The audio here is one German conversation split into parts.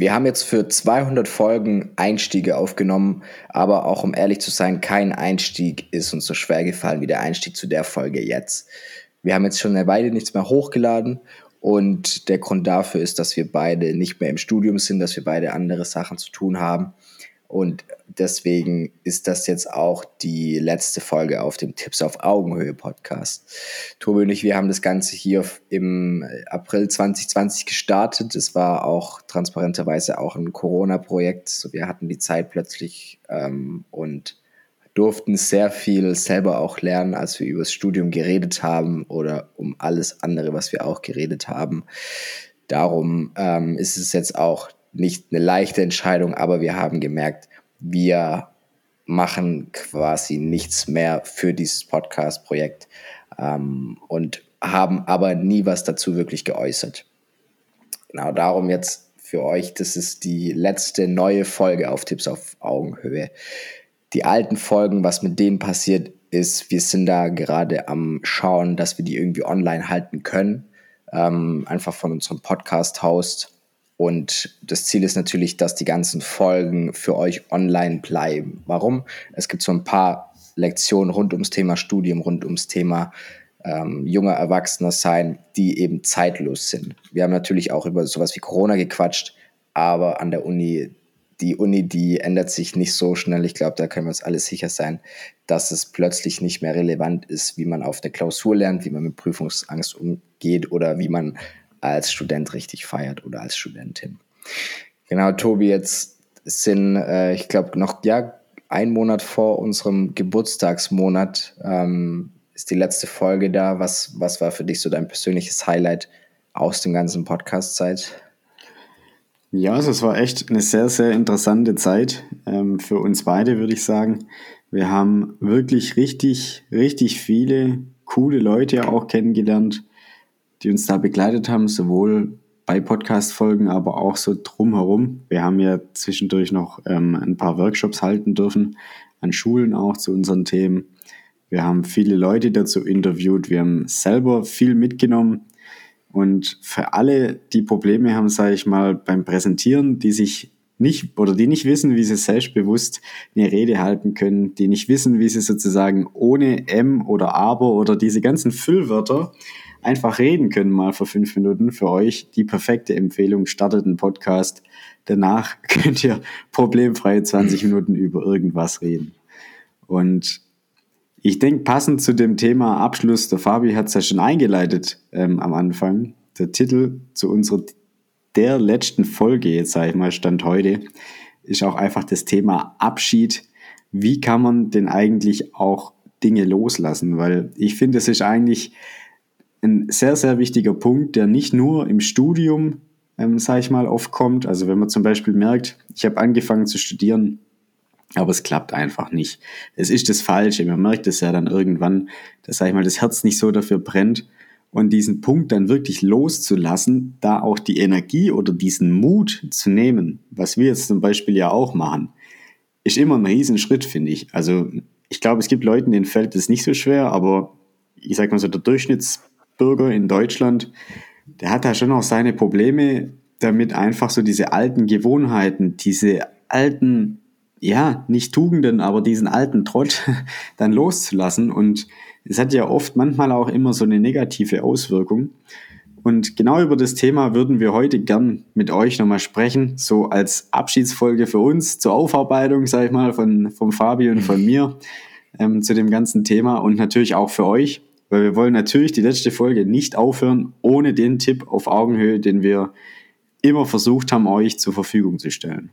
Wir haben jetzt für 200 Folgen Einstiege aufgenommen, aber auch um ehrlich zu sein, kein Einstieg ist uns so schwer gefallen wie der Einstieg zu der Folge jetzt. Wir haben jetzt schon eine Weile nichts mehr hochgeladen und der Grund dafür ist, dass wir beide nicht mehr im Studium sind, dass wir beide andere Sachen zu tun haben. Und deswegen ist das jetzt auch die letzte Folge auf dem Tipps auf Augenhöhe Podcast. Tobi und ich, wir haben das Ganze hier im April 2020 gestartet. Es war auch transparenterweise auch ein Corona-Projekt. Wir hatten die Zeit plötzlich ähm, und durften sehr viel selber auch lernen, als wir über das Studium geredet haben oder um alles andere, was wir auch geredet haben. Darum ähm, ist es jetzt auch nicht eine leichte Entscheidung, aber wir haben gemerkt, wir machen quasi nichts mehr für dieses Podcast-Projekt ähm, und haben aber nie was dazu wirklich geäußert. Genau darum jetzt für euch, das ist die letzte neue Folge auf Tipps auf Augenhöhe. Die alten Folgen, was mit denen passiert ist, wir sind da gerade am Schauen, dass wir die irgendwie online halten können. Ähm, einfach von unserem Podcast-Host und das Ziel ist natürlich, dass die ganzen Folgen für euch online bleiben. Warum? Es gibt so ein paar Lektionen rund ums Thema Studium, rund ums Thema ähm, junger Erwachsener sein, die eben zeitlos sind. Wir haben natürlich auch über sowas wie Corona gequatscht, aber an der Uni, die Uni, die ändert sich nicht so schnell. Ich glaube, da können wir uns alle sicher sein, dass es plötzlich nicht mehr relevant ist, wie man auf der Klausur lernt, wie man mit Prüfungsangst umgeht oder wie man als Student richtig feiert oder als Studentin. Genau, Tobi, jetzt sind, äh, ich glaube, noch ja, ein Monat vor unserem Geburtstagsmonat ähm, ist die letzte Folge da. Was, was war für dich so dein persönliches Highlight aus dem ganzen Podcast-Zeit? Ja, also es war echt eine sehr, sehr interessante Zeit ähm, für uns beide, würde ich sagen. Wir haben wirklich richtig, richtig viele coole Leute auch kennengelernt die uns da begleitet haben, sowohl bei Podcast-Folgen, aber auch so drumherum. Wir haben ja zwischendurch noch ähm, ein paar Workshops halten dürfen, an Schulen auch zu unseren Themen. Wir haben viele Leute dazu interviewt, wir haben selber viel mitgenommen. Und für alle, die Probleme haben, sage ich mal, beim Präsentieren, die sich nicht oder die nicht wissen, wie sie selbstbewusst eine Rede halten können, die nicht wissen, wie sie sozusagen ohne M oder Aber oder diese ganzen Füllwörter einfach reden können, mal für fünf Minuten für euch. Die perfekte Empfehlung, startet einen Podcast. Danach könnt ihr problemfrei 20 Minuten über irgendwas reden. Und ich denke, passend zu dem Thema Abschluss, der Fabi hat es ja schon eingeleitet ähm, am Anfang. Der Titel zu unserer der letzten Folge, jetzt sage ich mal, Stand heute, ist auch einfach das Thema Abschied. Wie kann man denn eigentlich auch Dinge loslassen? Weil ich finde, es ist eigentlich ein sehr, sehr wichtiger Punkt, der nicht nur im Studium, ähm, sage ich mal, oft kommt. Also wenn man zum Beispiel merkt, ich habe angefangen zu studieren, aber es klappt einfach nicht. Es ist das Falsche. Man merkt es ja dann irgendwann, dass, sag ich mal, das Herz nicht so dafür brennt. Und diesen Punkt dann wirklich loszulassen, da auch die Energie oder diesen Mut zu nehmen, was wir jetzt zum Beispiel ja auch machen, ist immer ein Riesenschritt, finde ich. Also ich glaube, es gibt Leuten, denen fällt es nicht so schwer, aber ich sage mal so, der Durchschnitts Bürger in Deutschland, der hat da schon auch seine Probleme damit, einfach so diese alten Gewohnheiten, diese alten, ja, nicht Tugenden, aber diesen alten Trott dann loszulassen. Und es hat ja oft manchmal auch immer so eine negative Auswirkung. Und genau über das Thema würden wir heute gern mit euch nochmal sprechen, so als Abschiedsfolge für uns zur Aufarbeitung, sag ich mal, von, von Fabi und von mir ähm, zu dem ganzen Thema und natürlich auch für euch weil wir wollen natürlich die letzte Folge nicht aufhören ohne den Tipp auf Augenhöhe, den wir immer versucht haben, euch zur Verfügung zu stellen.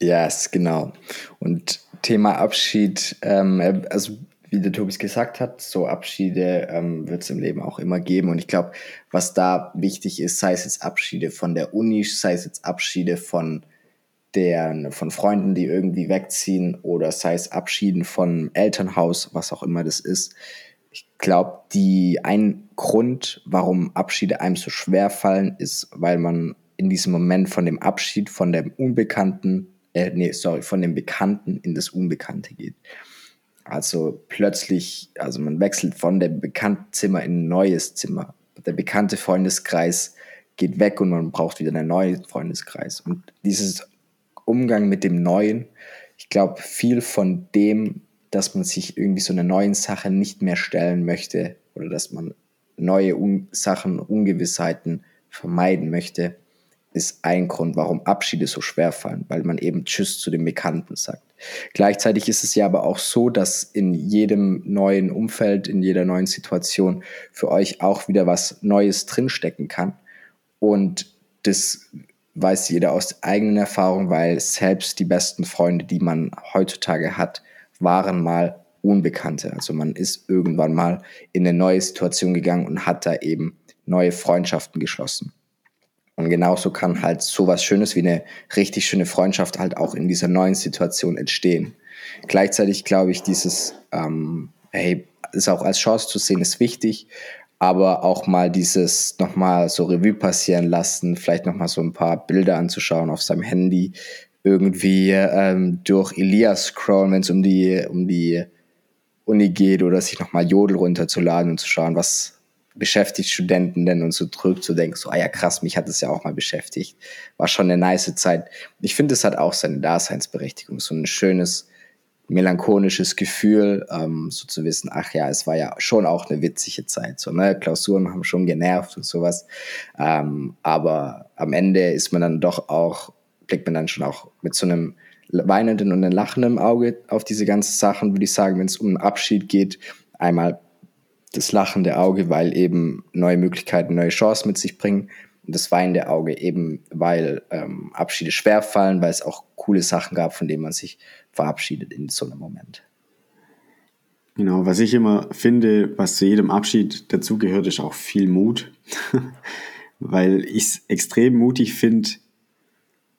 Yes, genau. Und Thema Abschied, ähm, also wie der Tobis gesagt hat, so Abschiede ähm, wird es im Leben auch immer geben. Und ich glaube, was da wichtig ist, sei es jetzt Abschiede von der Uni, sei es jetzt Abschiede von der, von Freunden, die irgendwie wegziehen, oder sei es Abschieden von Elternhaus, was auch immer das ist, ich glaube, die ein Grund, warum Abschiede einem so schwer fallen, ist, weil man in diesem Moment von dem Abschied von dem Unbekannten, äh, nee, sorry, von dem Bekannten in das Unbekannte geht. Also plötzlich, also man wechselt von dem bekannten Zimmer in ein neues Zimmer. Der bekannte Freundeskreis geht weg und man braucht wieder einen neuen Freundeskreis. Und dieses Umgang mit dem Neuen, ich glaube, viel von dem, dass man sich irgendwie so einer neuen Sache nicht mehr stellen möchte oder dass man neue Un Sachen, Ungewissheiten vermeiden möchte, ist ein Grund, warum Abschiede so schwer fallen, weil man eben Tschüss zu dem Bekannten sagt. Gleichzeitig ist es ja aber auch so, dass in jedem neuen Umfeld, in jeder neuen Situation für euch auch wieder was Neues drinstecken kann. Und das weiß jeder aus eigener Erfahrung, weil selbst die besten Freunde, die man heutzutage hat, waren mal Unbekannte. Also man ist irgendwann mal in eine neue Situation gegangen und hat da eben neue Freundschaften geschlossen. Und genauso kann halt sowas Schönes wie eine richtig schöne Freundschaft halt auch in dieser neuen Situation entstehen. Gleichzeitig glaube ich, dieses, ähm, hey, ist auch als Chance zu sehen, ist wichtig, aber auch mal dieses nochmal so Revue passieren lassen, vielleicht nochmal so ein paar Bilder anzuschauen auf seinem Handy, irgendwie ähm, durch Elias scrollen, wenn es um die, um die Uni geht oder sich nochmal Jodel runterzuladen und zu schauen, was, beschäftigt Studenten denn und so zurückzudenken, so, ah ja, krass, mich hat es ja auch mal beschäftigt. War schon eine nice Zeit. Ich finde, es hat auch seine Daseinsberechtigung, so ein schönes, melancholisches Gefühl, ähm, so zu wissen, ach ja, es war ja schon auch eine witzige Zeit, so, ne, Klausuren haben schon genervt und sowas, ähm, aber am Ende ist man dann doch auch, blickt man dann schon auch mit so einem weinenden und einem lachenden Auge auf diese ganzen Sachen, würde ich sagen, wenn es um einen Abschied geht, einmal das lachende Auge, weil eben neue Möglichkeiten, neue Chancen mit sich bringen. Und das weinende Auge eben, weil ähm, Abschiede schwer fallen, weil es auch coole Sachen gab, von denen man sich verabschiedet in so einem Moment. Genau, was ich immer finde, was zu jedem Abschied dazugehört, ist auch viel Mut. weil ich es extrem mutig finde,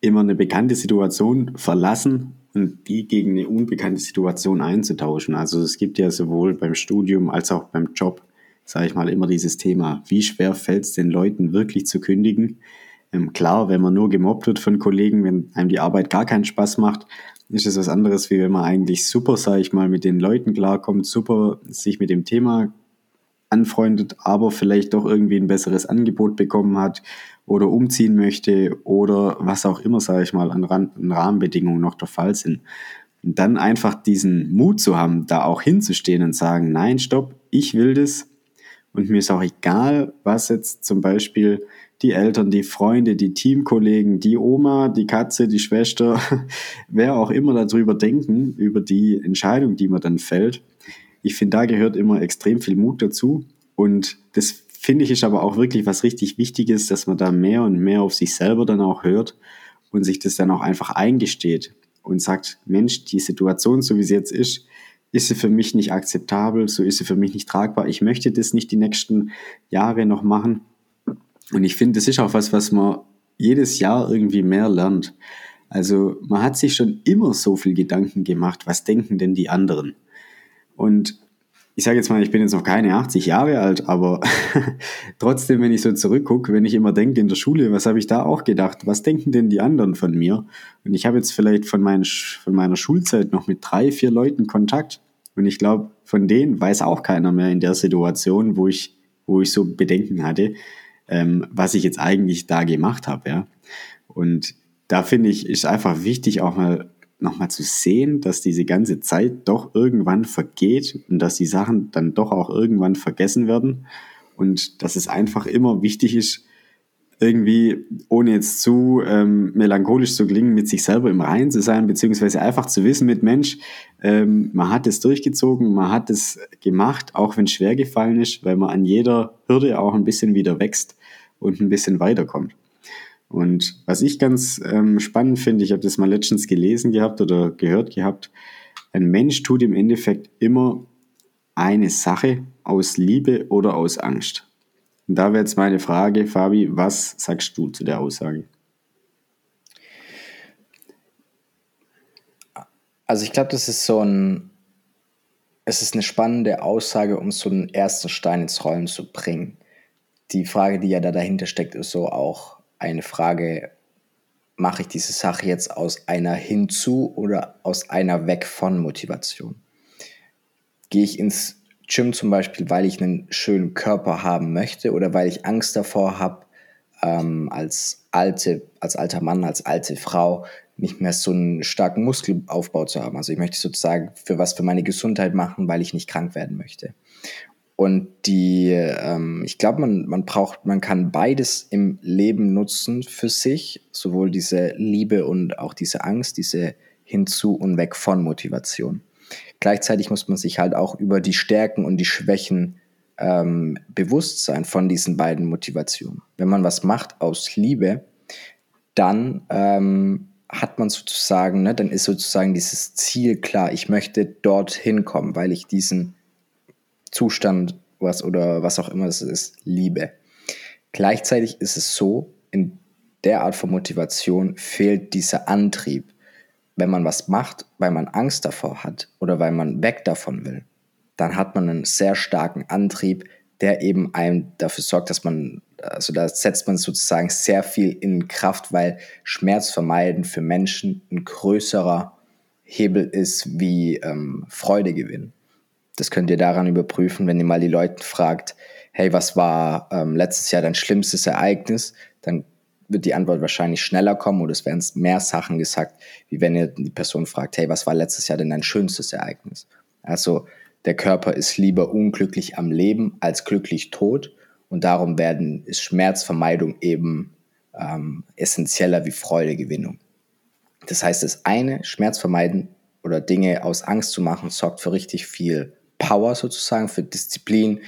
immer eine bekannte Situation verlassen und die gegen eine unbekannte Situation einzutauschen. Also es gibt ja sowohl beim Studium als auch beim Job, sage ich mal, immer dieses Thema, wie schwer fällt es den Leuten wirklich zu kündigen? Ähm, klar, wenn man nur gemobbt wird von Kollegen, wenn einem die Arbeit gar keinen Spaß macht, ist es was anderes, wie wenn man eigentlich super, sage ich mal, mit den Leuten klarkommt, super sich mit dem Thema anfreundet, aber vielleicht doch irgendwie ein besseres Angebot bekommen hat oder umziehen möchte oder was auch immer, sage ich mal, an, an Rahmenbedingungen noch der Fall sind. Und dann einfach diesen Mut zu haben, da auch hinzustehen und sagen, nein, stopp, ich will das. Und mir ist auch egal, was jetzt zum Beispiel die Eltern, die Freunde, die Teamkollegen, die Oma, die Katze, die Schwester, wer auch immer darüber denken, über die Entscheidung, die man dann fällt. Ich finde, da gehört immer extrem viel Mut dazu. Und das finde ich ist aber auch wirklich was richtig Wichtiges, dass man da mehr und mehr auf sich selber dann auch hört und sich das dann auch einfach eingesteht und sagt, Mensch, die Situation, so wie sie jetzt ist, ist sie für mich nicht akzeptabel, so ist sie für mich nicht tragbar. Ich möchte das nicht die nächsten Jahre noch machen. Und ich finde, das ist auch was, was man jedes Jahr irgendwie mehr lernt. Also man hat sich schon immer so viel Gedanken gemacht, was denken denn die anderen? Und ich sage jetzt mal, ich bin jetzt noch keine 80 Jahre alt, aber trotzdem, wenn ich so zurückgucke, wenn ich immer denke in der Schule, was habe ich da auch gedacht? Was denken denn die anderen von mir? Und ich habe jetzt vielleicht von, mein, von meiner Schulzeit noch mit drei, vier Leuten Kontakt. Und ich glaube, von denen weiß auch keiner mehr in der Situation, wo ich, wo ich so Bedenken hatte, ähm, was ich jetzt eigentlich da gemacht habe. Ja? Und da finde ich, ist einfach wichtig, auch mal nochmal zu sehen, dass diese ganze Zeit doch irgendwann vergeht und dass die Sachen dann doch auch irgendwann vergessen werden und dass es einfach immer wichtig ist, irgendwie, ohne jetzt zu ähm, melancholisch zu klingen, mit sich selber im Reinen zu sein, beziehungsweise einfach zu wissen mit Mensch, ähm, man hat es durchgezogen, man hat es gemacht, auch wenn es schwer gefallen ist, weil man an jeder Hürde auch ein bisschen wieder wächst und ein bisschen weiterkommt. Und was ich ganz ähm, spannend finde, ich habe das mal letztens gelesen gehabt oder gehört gehabt, ein Mensch tut im Endeffekt immer eine Sache aus Liebe oder aus Angst. Und da wäre jetzt meine Frage, Fabi, was sagst du zu der Aussage? Also ich glaube, das ist so ein, es ist eine spannende Aussage, um so einen ersten Stein ins Rollen zu bringen. Die Frage, die ja da dahinter steckt, ist so auch, eine Frage, mache ich diese Sache jetzt aus einer hinzu oder aus einer weg von Motivation? Gehe ich ins Gym zum Beispiel, weil ich einen schönen Körper haben möchte oder weil ich Angst davor habe, ähm, als alte, als alter Mann, als alte Frau nicht mehr so einen starken Muskelaufbau zu haben. Also ich möchte sozusagen für was für meine Gesundheit machen, weil ich nicht krank werden möchte. Und die, ähm, ich glaube, man, man braucht, man kann beides im Leben nutzen für sich, sowohl diese Liebe und auch diese Angst, diese hinzu und weg von Motivation. Gleichzeitig muss man sich halt auch über die Stärken und die Schwächen ähm, bewusst sein von diesen beiden Motivationen. Wenn man was macht aus Liebe, dann ähm, hat man sozusagen, ne, dann ist sozusagen dieses Ziel klar, ich möchte dorthin kommen, weil ich diesen Zustand, was oder was auch immer es ist, liebe. Gleichzeitig ist es so, in der Art von Motivation fehlt dieser Antrieb. Wenn man was macht, weil man Angst davor hat oder weil man weg davon will, dann hat man einen sehr starken Antrieb, der eben einem dafür sorgt, dass man, also da setzt man sozusagen sehr viel in Kraft, weil Schmerz vermeiden für Menschen ein größerer Hebel ist wie ähm, Freude gewinnen. Das könnt ihr daran überprüfen, wenn ihr mal die Leute fragt, hey, was war ähm, letztes Jahr dein schlimmstes Ereignis? Dann wird die Antwort wahrscheinlich schneller kommen oder es werden mehr Sachen gesagt, wie wenn ihr die Person fragt, hey, was war letztes Jahr denn dein schönstes Ereignis? Also der Körper ist lieber unglücklich am Leben als glücklich tot und darum werden, ist Schmerzvermeidung eben ähm, essentieller wie Freudegewinnung. Das heißt, das eine, Schmerz vermeiden oder Dinge aus Angst zu machen, sorgt für richtig viel Power sozusagen, für Disziplin,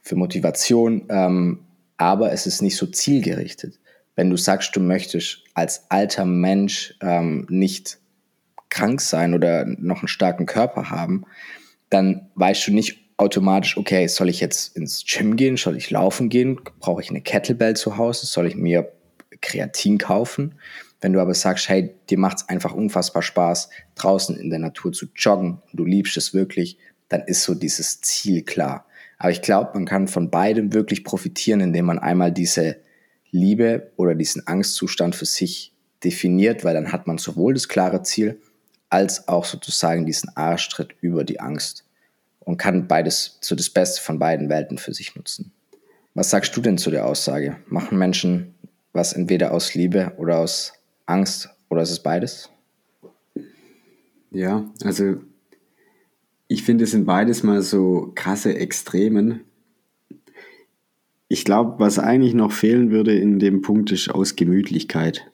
für Motivation, ähm, aber es ist nicht so zielgerichtet. Wenn du sagst, du möchtest als alter Mensch ähm, nicht krank sein oder noch einen starken Körper haben, dann weißt du nicht automatisch, okay, soll ich jetzt ins Gym gehen, soll ich laufen gehen, brauche ich eine Kettlebell zu Hause, soll ich mir Kreatin kaufen? Wenn du aber sagst, hey, dir macht es einfach unfassbar Spaß, draußen in der Natur zu joggen du liebst es wirklich, dann ist so dieses Ziel klar. Aber ich glaube, man kann von beidem wirklich profitieren, indem man einmal diese Liebe oder diesen Angstzustand für sich definiert, weil dann hat man sowohl das klare Ziel als auch sozusagen diesen Arschtritt über die Angst und kann beides zu das Beste von beiden Welten für sich nutzen. Was sagst du denn zu der Aussage? Machen Menschen was entweder aus Liebe oder aus Angst oder ist es beides? Ja, also ich finde, es sind beides mal so krasse Extremen. Ich glaube, was eigentlich noch fehlen würde in dem Punkt ist aus Gemütlichkeit.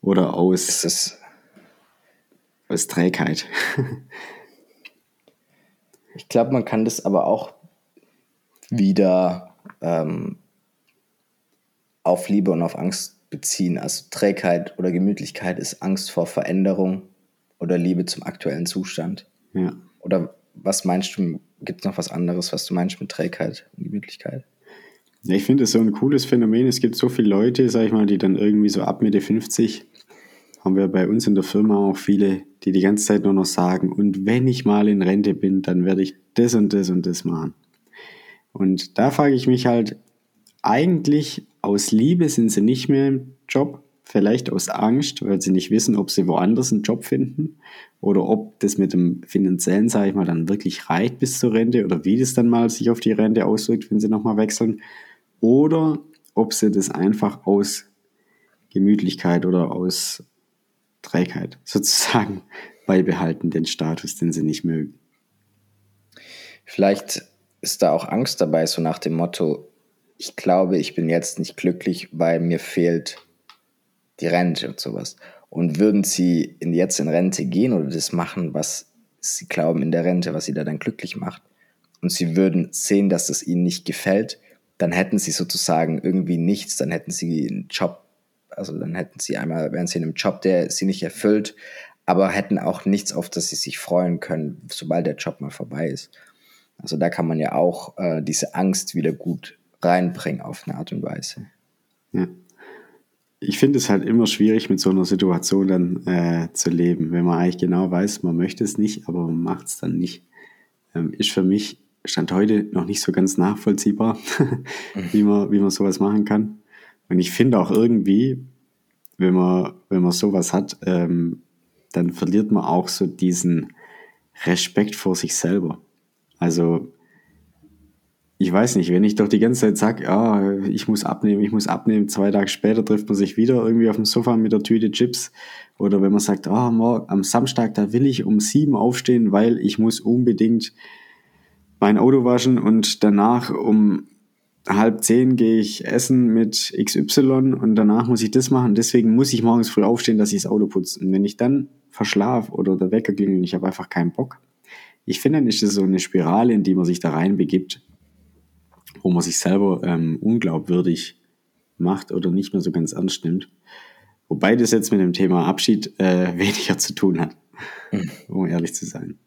Oder aus, aus Trägheit. ich glaube, man kann das aber auch wieder ähm, auf Liebe und auf Angst beziehen. Also Trägheit oder Gemütlichkeit ist Angst vor Veränderung oder Liebe zum aktuellen Zustand. Ja. Oder was meinst du, gibt es noch was anderes, was du meinst mit Trägheit und Gemütlichkeit? Ja, ich finde es so ein cooles Phänomen. Es gibt so viele Leute, sag ich mal, die dann irgendwie so ab Mitte 50 haben wir bei uns in der Firma auch viele, die die ganze Zeit nur noch sagen, und wenn ich mal in Rente bin, dann werde ich das und das und das machen. Und da frage ich mich halt, eigentlich aus Liebe sind sie nicht mehr im Job, vielleicht aus Angst, weil sie nicht wissen, ob sie woanders einen Job finden oder ob das mit dem finanziellen, sage ich mal, dann wirklich reicht bis zur Rente oder wie das dann mal sich auf die Rente auswirkt, wenn sie nochmal wechseln oder ob sie das einfach aus Gemütlichkeit oder aus Trägheit sozusagen beibehalten, den Status, den sie nicht mögen. Vielleicht ist da auch Angst dabei, so nach dem Motto, ich glaube, ich bin jetzt nicht glücklich, weil mir fehlt die Rente und sowas. Und würden sie in, jetzt in Rente gehen oder das machen, was sie glauben in der Rente, was sie da dann glücklich macht, und sie würden sehen, dass das ihnen nicht gefällt, dann hätten sie sozusagen irgendwie nichts, dann hätten sie einen Job, also dann hätten sie einmal, wären sie in einem Job, der sie nicht erfüllt, aber hätten auch nichts, auf das sie sich freuen können, sobald der Job mal vorbei ist. Also da kann man ja auch äh, diese Angst wieder gut reinbringen auf eine Art und Weise. Ja ich finde es halt immer schwierig, mit so einer Situation dann äh, zu leben, wenn man eigentlich genau weiß, man möchte es nicht, aber man macht es dann nicht. Ähm, ist für mich Stand heute noch nicht so ganz nachvollziehbar, wie, man, wie man sowas machen kann. Und ich finde auch irgendwie, wenn man, wenn man sowas hat, ähm, dann verliert man auch so diesen Respekt vor sich selber. Also ich weiß nicht, wenn ich doch die ganze Zeit sage, ja, ich muss abnehmen, ich muss abnehmen, zwei Tage später trifft man sich wieder irgendwie auf dem Sofa mit der Tüte Chips. Oder wenn man sagt, ah, morgen, am Samstag, da will ich um sieben aufstehen, weil ich muss unbedingt mein Auto waschen und danach um halb zehn gehe ich essen mit XY und danach muss ich das machen. Deswegen muss ich morgens früh aufstehen, dass ich das Auto putze. Und wenn ich dann verschlafe oder der Wecker klingelt und ich habe einfach keinen Bock, ich finde, dann ist das so eine Spirale, in die man sich da reinbegibt wo man sich selber ähm, unglaubwürdig macht oder nicht mehr so ganz ernst nimmt. Wobei das jetzt mit dem Thema Abschied äh, weniger zu tun hat, um ehrlich zu sein.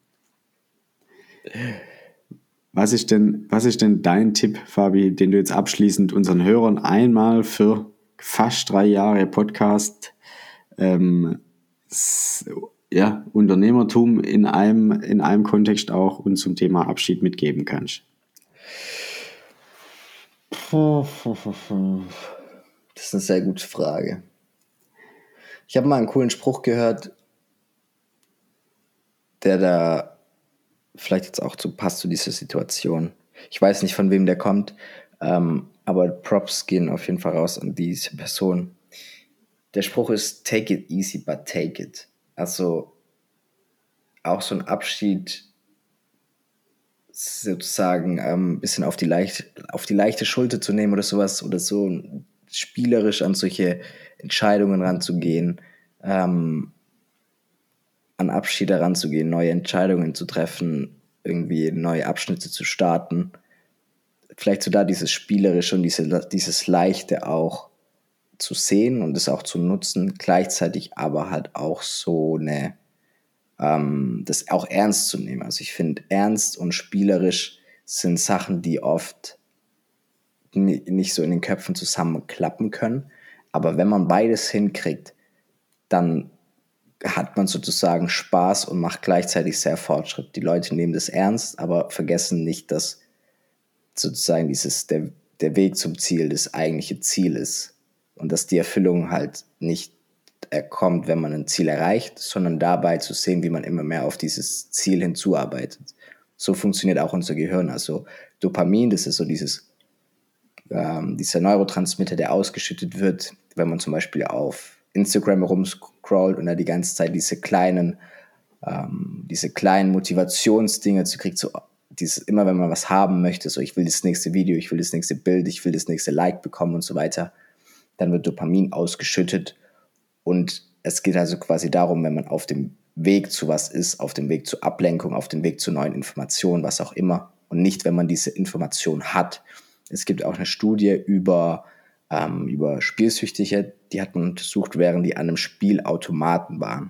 Was ist, denn, was ist denn dein Tipp, Fabi, den du jetzt abschließend unseren Hörern einmal für fast drei Jahre Podcast ähm, ja, Unternehmertum in einem, in einem Kontext auch und zum Thema Abschied mitgeben kannst? Das ist eine sehr gute Frage. Ich habe mal einen coolen Spruch gehört, der da vielleicht jetzt auch zu passt zu dieser Situation. Ich weiß nicht, von wem der kommt, ähm, aber Props gehen auf jeden Fall raus an diese Person. Der Spruch ist Take it easy, but take it. Also auch so ein Abschied sozusagen ähm, ein bisschen auf die, leicht, auf die leichte Schulter zu nehmen oder sowas oder so spielerisch an solche Entscheidungen ranzugehen, ähm, an Abschiede ranzugehen, neue Entscheidungen zu treffen, irgendwie neue Abschnitte zu starten. Vielleicht so da dieses Spielerische und diese, dieses Leichte auch zu sehen und es auch zu nutzen, gleichzeitig aber halt auch so eine ähm, das auch ernst zu nehmen. Also ich finde, ernst und spielerisch sind Sachen, die oft nicht so in den Köpfen zusammenklappen können. Aber wenn man beides hinkriegt, dann hat man sozusagen Spaß und macht gleichzeitig sehr Fortschritt. Die Leute nehmen das ernst, aber vergessen nicht, dass sozusagen dieses, der, der Weg zum Ziel das eigentliche Ziel ist. Und dass die Erfüllung halt nicht kommt, wenn man ein Ziel erreicht, sondern dabei zu sehen, wie man immer mehr auf dieses Ziel hinzuarbeitet. So funktioniert auch unser Gehirn. Also Dopamin, das ist so dieses, ähm, dieser Neurotransmitter, der ausgeschüttet wird, wenn man zum Beispiel auf Instagram rumscrollt und da die ganze Zeit diese kleinen, ähm, diese kleinen Motivationsdinge zu kriegt, so dieses, immer wenn man was haben möchte, so ich will das nächste Video, ich will das nächste Bild, ich will das nächste Like bekommen und so weiter, dann wird Dopamin ausgeschüttet und es geht also quasi darum, wenn man auf dem Weg zu was ist, auf dem Weg zur Ablenkung, auf dem Weg zu neuen Informationen, was auch immer. Und nicht, wenn man diese Information hat. Es gibt auch eine Studie über, ähm, über Spielsüchtige, die hat man untersucht, während die an einem Spielautomaten waren.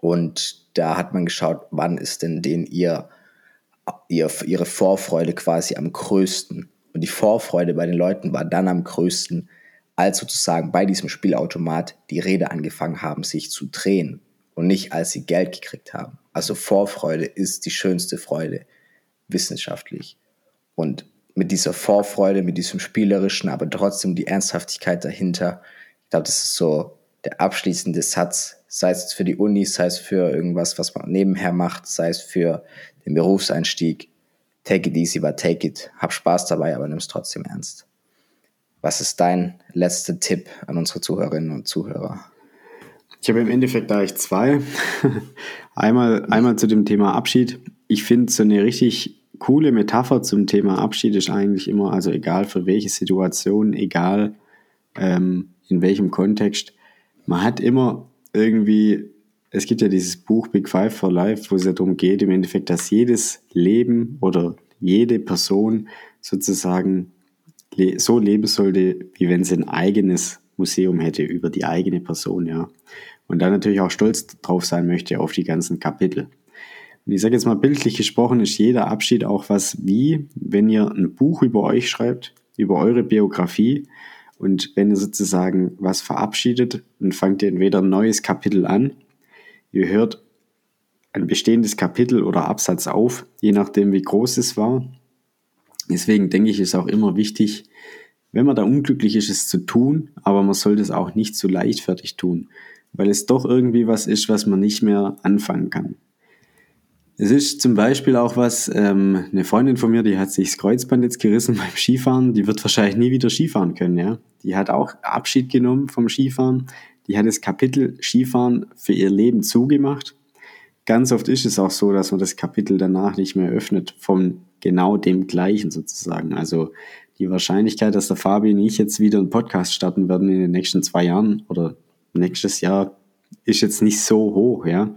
Und da hat man geschaut, wann ist denn denen ihr, ihr, ihre Vorfreude quasi am größten. Und die Vorfreude bei den Leuten war dann am größten, als sozusagen bei diesem Spielautomat die Räder angefangen haben, sich zu drehen und nicht als sie Geld gekriegt haben. Also Vorfreude ist die schönste Freude wissenschaftlich. Und mit dieser Vorfreude, mit diesem spielerischen, aber trotzdem die Ernsthaftigkeit dahinter, ich glaube, das ist so der abschließende Satz, sei es für die Uni, sei es für irgendwas, was man nebenher macht, sei es für den Berufseinstieg. Take it easy, but take it. Hab Spaß dabei, aber nimm es trotzdem ernst. Was ist dein letzter Tipp an unsere Zuhörerinnen und Zuhörer? Ich habe im Endeffekt da ich zwei. einmal, einmal zu dem Thema Abschied. Ich finde so eine richtig coole Metapher zum Thema Abschied ist eigentlich immer, also egal für welche Situation, egal ähm, in welchem Kontext, man hat immer irgendwie, es gibt ja dieses Buch Big Five for Life, wo es ja darum geht, im Endeffekt, dass jedes Leben oder jede Person sozusagen so leben sollte, wie wenn sie ein eigenes Museum hätte über die eigene Person, ja. Und dann natürlich auch stolz drauf sein möchte auf die ganzen Kapitel. Und ich sage jetzt mal bildlich gesprochen, ist jeder Abschied auch was wie, wenn ihr ein Buch über euch schreibt, über eure Biografie und wenn ihr sozusagen was verabschiedet, dann fangt ihr entweder ein neues Kapitel an, ihr hört ein bestehendes Kapitel oder Absatz auf, je nachdem wie groß es war, Deswegen denke ich, ist auch immer wichtig, wenn man da unglücklich ist, es zu tun, aber man sollte es auch nicht zu leichtfertig tun, weil es doch irgendwie was ist, was man nicht mehr anfangen kann. Es ist zum Beispiel auch was, ähm, eine Freundin von mir, die hat sich das Kreuzband jetzt gerissen beim Skifahren, die wird wahrscheinlich nie wieder Skifahren können, ja. Die hat auch Abschied genommen vom Skifahren. Die hat das Kapitel Skifahren für ihr Leben zugemacht. Ganz oft ist es auch so, dass man das Kapitel danach nicht mehr öffnet, von genau dem gleichen sozusagen. Also die Wahrscheinlichkeit, dass der Fabi und ich jetzt wieder einen Podcast starten werden in den nächsten zwei Jahren oder nächstes Jahr, ist jetzt nicht so hoch, ja.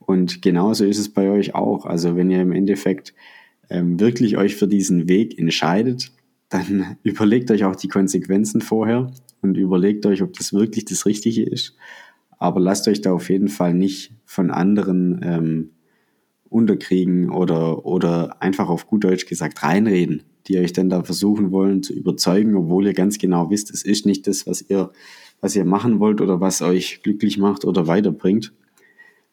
Und genauso ist es bei euch auch. Also wenn ihr im Endeffekt ähm, wirklich euch für diesen Weg entscheidet, dann überlegt euch auch die Konsequenzen vorher und überlegt euch, ob das wirklich das Richtige ist. Aber lasst euch da auf jeden Fall nicht von anderen ähm, unterkriegen oder, oder einfach auf gut Deutsch gesagt reinreden, die euch dann da versuchen wollen zu überzeugen, obwohl ihr ganz genau wisst, es ist nicht das, was ihr, was ihr machen wollt oder was euch glücklich macht oder weiterbringt.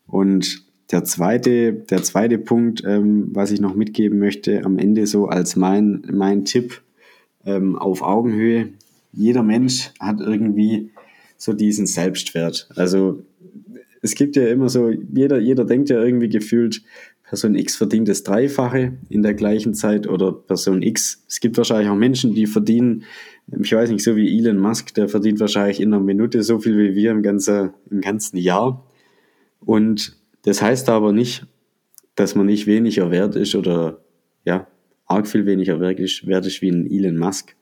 Und der zweite, der zweite Punkt, ähm, was ich noch mitgeben möchte, am Ende so als mein, mein Tipp ähm, auf Augenhöhe. Jeder Mensch hat irgendwie so diesen Selbstwert. Also es gibt ja immer so, jeder, jeder denkt ja irgendwie gefühlt, Person X verdient das Dreifache in der gleichen Zeit oder Person X. Es gibt wahrscheinlich auch Menschen, die verdienen, ich weiß nicht, so wie Elon Musk, der verdient wahrscheinlich in einer Minute so viel wie wir im ganzen, im ganzen Jahr. Und das heißt aber nicht, dass man nicht weniger wert ist oder ja, arg viel weniger wert wert ist wie ein Elon Musk.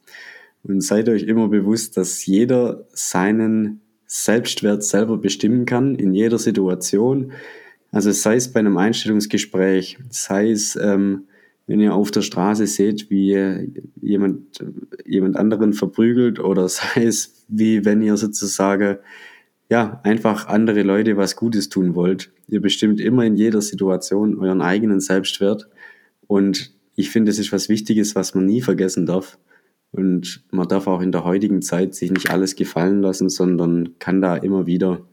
Und seid euch immer bewusst, dass jeder seinen Selbstwert selber bestimmen kann in jeder Situation. Also sei es bei einem Einstellungsgespräch, sei es, ähm, wenn ihr auf der Straße seht, wie jemand, jemand anderen verprügelt oder sei es wie wenn ihr sozusagen ja, einfach andere Leute was Gutes tun wollt. Ihr bestimmt immer in jeder Situation euren eigenen Selbstwert. Und ich finde, es ist was Wichtiges, was man nie vergessen darf. Und man darf auch in der heutigen Zeit sich nicht alles gefallen lassen, sondern kann da immer wieder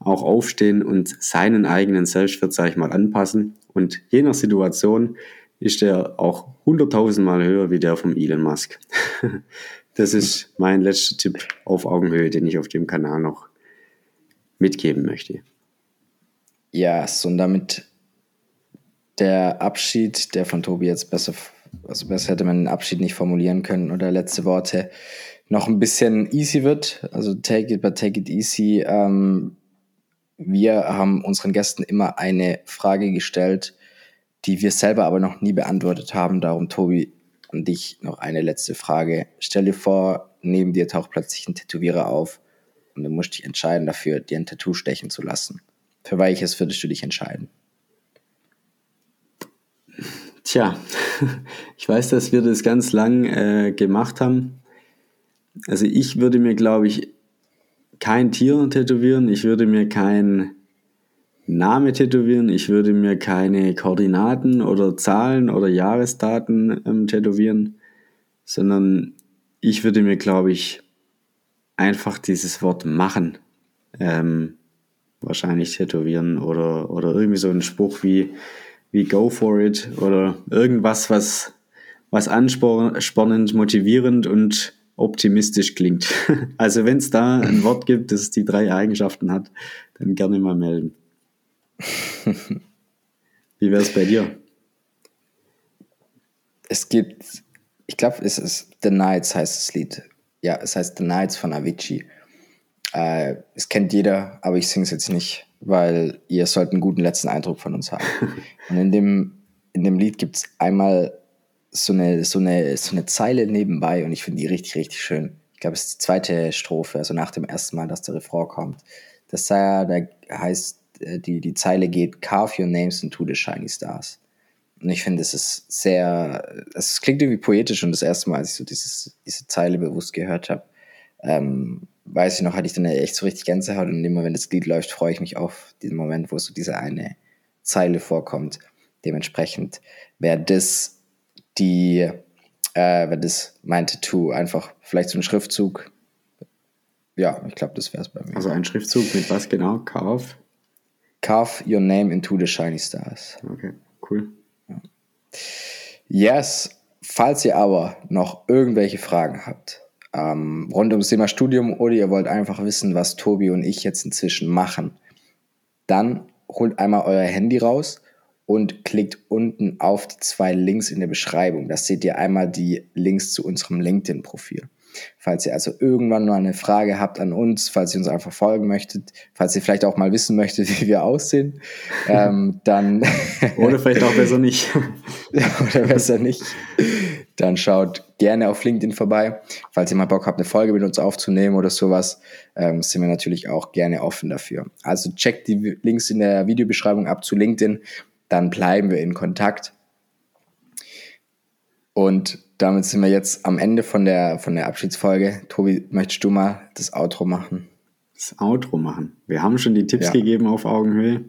auch aufstehen und seinen eigenen Selbstwert, sage ich mal, anpassen. Und je nach Situation ist der auch hunderttausendmal höher wie der vom Elon Musk. das ist mein letzter Tipp auf Augenhöhe, den ich auf dem Kanal noch mitgeben möchte. Ja, yes, und damit der Abschied, der von Tobi jetzt besser, also besser hätte man den Abschied nicht formulieren können oder letzte Worte, noch ein bisschen easy wird. Also take it, but take it easy. Ähm, wir haben unseren Gästen immer eine Frage gestellt, die wir selber aber noch nie beantwortet haben. Darum, Tobi, an dich noch eine letzte Frage. Stell dir vor, neben dir taucht plötzlich ein Tätowierer auf und du musst dich entscheiden dafür, dir ein Tattoo stechen zu lassen. Für welches würdest du dich entscheiden? Tja, ich weiß, dass wir das ganz lang äh, gemacht haben. Also ich würde mir, glaube ich, kein Tier tätowieren. Ich würde mir kein Name tätowieren. Ich würde mir keine Koordinaten oder Zahlen oder Jahresdaten ähm, tätowieren, sondern ich würde mir, glaube ich, einfach dieses Wort machen ähm, wahrscheinlich tätowieren oder, oder irgendwie so ein Spruch wie, wie go for it oder irgendwas, was, was anspornend, motivierend und optimistisch klingt. Also wenn es da ein Wort gibt, das die drei Eigenschaften hat, dann gerne mal melden. Wie wäre es bei dir? Es gibt, ich glaube, es ist The Nights heißt das Lied. Ja, es heißt The Nights von Avicii. Äh, es kennt jeder, aber ich singe es jetzt nicht, weil ihr sollt einen guten letzten Eindruck von uns haben. Und in dem, in dem Lied gibt es einmal so eine, so, eine, so eine Zeile nebenbei und ich finde die richtig, richtig schön. Ich glaube, es ist die zweite Strophe, also nach dem ersten Mal, dass der Refrain kommt. Das da heißt, äh, die, die Zeile geht, Carve your names into the shiny stars. Und ich finde, es ist sehr, es klingt irgendwie poetisch und das erste Mal, als ich so dieses, diese Zeile bewusst gehört habe, ähm, weiß ich noch, hatte ich dann echt so richtig Gänsehaut und immer wenn das Lied läuft, freue ich mich auf diesen Moment, wo so diese eine Zeile vorkommt. Dementsprechend wäre das die, äh, wäre das mein Tattoo, einfach vielleicht so ein Schriftzug. Ja, ich glaube, das wäre es bei mir. Also ein Schriftzug mit was genau? Carve? Carve your name into the shiny stars. Okay, cool. Yes, falls ihr aber noch irgendwelche Fragen habt ähm, rund ums Thema Studium oder ihr wollt einfach wissen, was Tobi und ich jetzt inzwischen machen, dann holt einmal euer Handy raus und klickt unten auf die zwei Links in der Beschreibung. Da seht ihr einmal die Links zu unserem LinkedIn-Profil. Falls ihr also irgendwann mal eine Frage habt an uns, falls ihr uns einfach folgen möchtet, falls ihr vielleicht auch mal wissen möchtet, wie wir aussehen, ähm, dann. Oder vielleicht auch besser nicht. Oder besser nicht. Dann schaut gerne auf LinkedIn vorbei. Falls ihr mal Bock habt, eine Folge mit uns aufzunehmen oder sowas, ähm, sind wir natürlich auch gerne offen dafür. Also checkt die Links in der Videobeschreibung ab zu LinkedIn, dann bleiben wir in Kontakt. Und damit sind wir jetzt am Ende von der, von der Abschiedsfolge. Tobi, möchtest du mal das Outro machen? Das Outro machen. Wir haben schon die Tipps ja. gegeben auf Augenhöhe.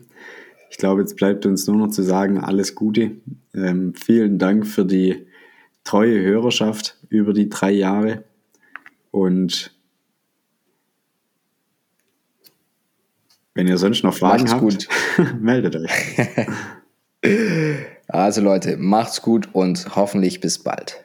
Ich glaube, jetzt bleibt uns nur noch zu sagen, alles Gute. Ähm, vielen Dank für die treue Hörerschaft über die drei Jahre. Und wenn ihr sonst noch Fragen macht's habt, gut. meldet euch. also Leute, macht's gut und hoffentlich bis bald.